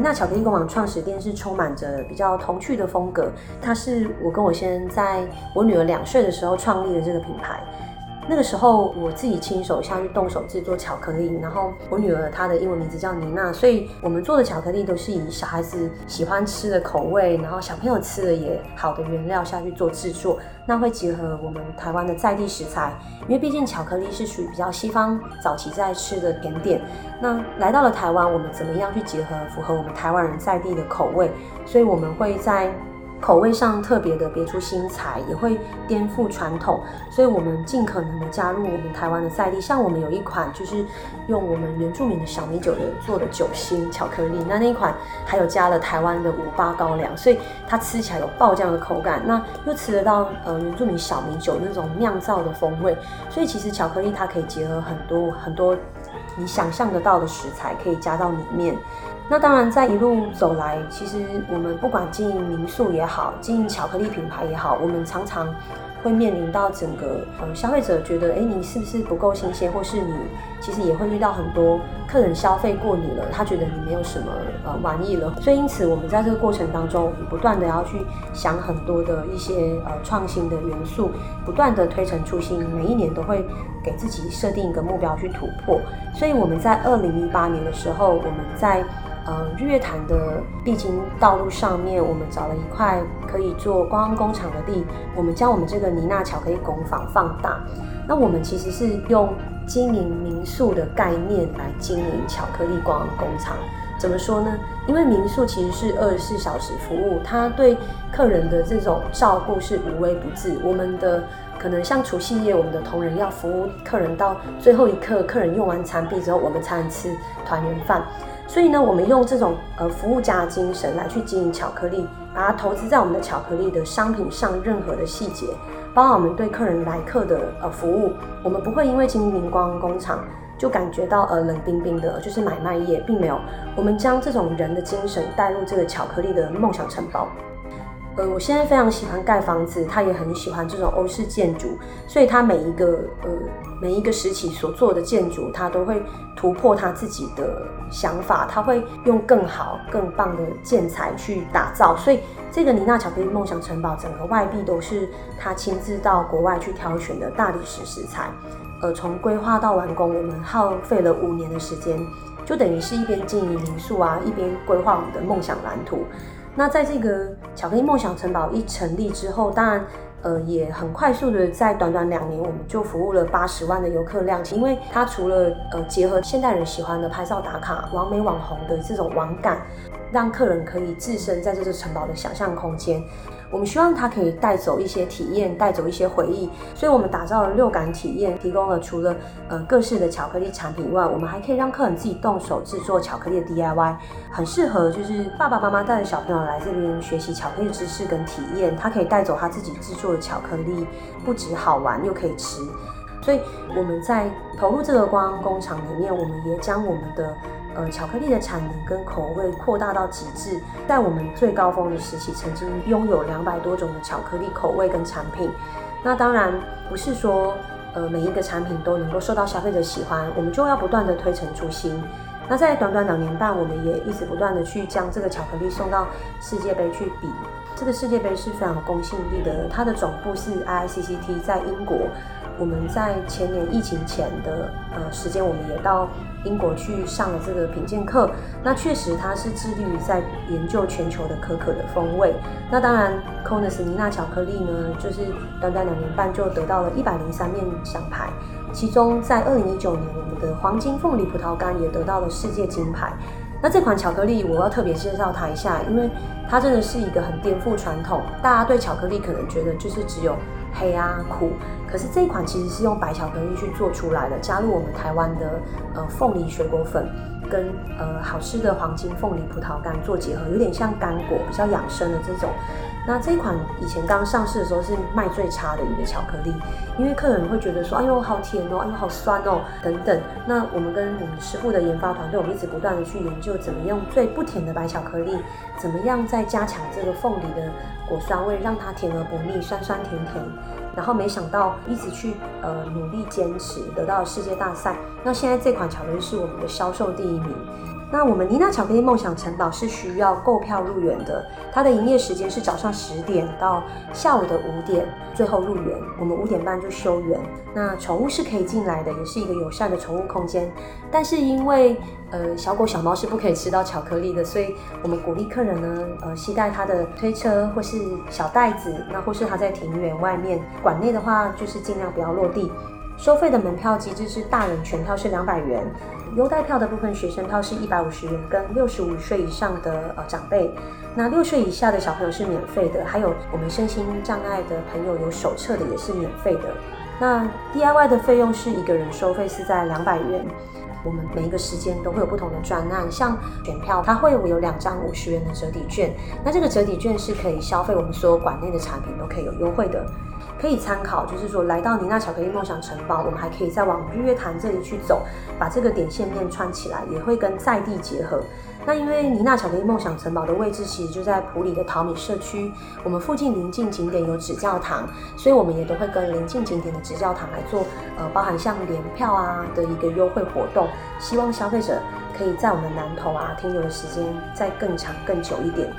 那巧克力工坊创始店是充满着比较童趣的风格，它是我跟我先生在我女儿两岁的时候创立的这个品牌。那个时候我自己亲手下去动手制作巧克力，然后我女儿她的英文名字叫妮娜，所以我们做的巧克力都是以小孩子喜欢吃的口味，然后小朋友吃的也好的原料下去做制作。那会结合我们台湾的在地食材，因为毕竟巧克力是属于比较西方早期在吃的甜点。那来到了台湾，我们怎么样去结合符合我们台湾人在地的口味？所以我们会在。口味上特别的别出心裁，也会颠覆传统，所以我们尽可能的加入我们台湾的在地。像我们有一款就是用我们原住民的小米酒的做的酒心巧克力，那那一款还有加了台湾的五八高粱，所以它吃起来有爆浆的口感，那又吃得到呃原住民小米酒那种酿造的风味。所以其实巧克力它可以结合很多很多你想象得到的食材，可以加到里面。那当然，在一路走来，其实我们不管经营民宿也好，经营巧克力品牌也好，我们常常会面临到整个呃消费者觉得，哎，你是不是不够新鲜，或是你其实也会遇到很多客人消费过你了，他觉得你没有什么呃玩意了。所以因此，我们在这个过程当中，不断的要去想很多的一些呃创新的元素，不断的推陈出新，每一年都会给自己设定一个目标去突破。所以我们在二零一八年的时候，我们在呃，日月潭的必经道路上面，我们找了一块可以做观光工厂的地，我们将我们这个妮娜巧克力工坊放大。那我们其实是用经营民宿的概念来经营巧克力观光工厂。怎么说呢？因为民宿其实是二十四小时服务，它对客人的这种照顾是无微不至。我们的可能像除夕夜，我们的同仁要服务客人到最后一刻，客人用完餐毕之后，我们才能吃团圆饭。所以呢，我们用这种呃服务家的精神来去经营巧克力，把它投资在我们的巧克力的商品上，任何的细节，包括我们对客人来客的呃服务，我们不会因为经营光工厂就感觉到呃冷冰冰的，就是买卖业，并没有。我们将这种人的精神带入这个巧克力的梦想城堡。呃，我现在非常喜欢盖房子，他也很喜欢这种欧式建筑，所以他每一个呃每一个时期所做的建筑，他都会突破他自己的想法，他会用更好更棒的建材去打造。所以这个妮娜巧克力梦想城堡，整个外壁都是他亲自到国外去挑选的大理石石材。呃，从规划到完工，我们耗费了五年的时间，就等于是一边经营民宿啊，一边规划我们的梦想蓝图。那在这个巧克力梦想城堡一成立之后，当然，呃，也很快速的在短短两年，我们就服务了八十万的游客量。因为它除了呃结合现代人喜欢的拍照打卡、完美网红的这种网感，让客人可以置身在这座城堡的想象空间。我们希望它可以带走一些体验，带走一些回忆，所以我们打造了六感体验，提供了除了呃各式的巧克力产品以外，我们还可以让客人自己动手制作巧克力的 DIY，很适合就是爸爸妈妈带着小朋友来这边学习巧克力知识跟体验，他可以带走他自己制作的巧克力，不止好玩又可以吃，所以我们在投入这个观光工厂里面，我们也将我们的。呃，巧克力的产能跟口味扩大到极致，在我们最高峰的时期，曾经拥有两百多种的巧克力口味跟产品。那当然不是说，呃，每一个产品都能够受到消费者喜欢，我们就要不断的推陈出新。那在短短两年半，我们也一直不断的去将这个巧克力送到世界杯去比。这个世界杯是非常有公信力的，它的总部是 IICCT 在英国。我们在前年疫情前的呃时间，我们也到英国去上了这个品鉴课。那确实，它是致力于在研究全球的可可的风味。那当然，Konness 妮娜巧克力呢，就是短短两年半就得到了一百零三面奖牌。其中，在二零一九年，我们的黄金凤梨葡萄干也得到了世界金牌。那这款巧克力，我要特别介绍它一下，因为它真的是一个很颠覆传统。大家对巧克力可能觉得就是只有。黑啊苦，可是这一款其实是用白巧克力去做出来的，加入我们台湾的呃凤梨水果粉跟呃好吃的黄金凤梨葡萄干做结合，有点像干果，比较养生的这种。那这一款以前刚上市的时候是卖最差的一个巧克力，因为客人会觉得说，哎呦好甜哦，哎呦好酸哦等等。那我们跟我们师傅的研发团队，我们一直不断的去研究怎么用最不甜的白巧克力，怎么样再加强这个凤梨的果酸味，让它甜而不腻，酸酸甜甜。然后没想到一直去呃努力坚持，得到了世界大赛。那现在这款巧克力是我们的销售第一名。那我们妮娜巧克力梦想城堡是需要购票入园的，它的营业时间是早上十点到下午的五点，最后入园。我们五点半就休园。那宠物是可以进来的，也是一个友善的宠物空间。但是因为呃小狗小猫是不可以吃到巧克力的，所以我们鼓励客人呢，呃携带他的推车或是小袋子，那或是他在庭园外面，馆内的话就是尽量不要落地。收费的门票机制是大人全票是两百元，优待票的部分学生票是一百五十元，跟六十五岁以上的呃长辈，那六岁以下的小朋友是免费的，还有我们身心障碍的朋友有手册的也是免费的。那 DIY 的费用是一个人收费是在两百元，我们每一个时间都会有不同的专案，像选票它会有两张五十元的折抵券，那这个折抵券是可以消费我们所有馆内的产品都可以有优惠的。可以参考，就是说来到妮娜巧克力梦想城堡，我们还可以再往日月潭这里去走，把这个点线面串起来，也会跟在地结合。那因为妮娜巧克力梦想城堡的位置其实就在埔里的淘米社区，我们附近邻近景点有指教堂，所以我们也都会跟邻近景点的指教堂来做，呃，包含像联票啊的一个优惠活动，希望消费者可以在我们南投啊停留的时间再更长更久一点。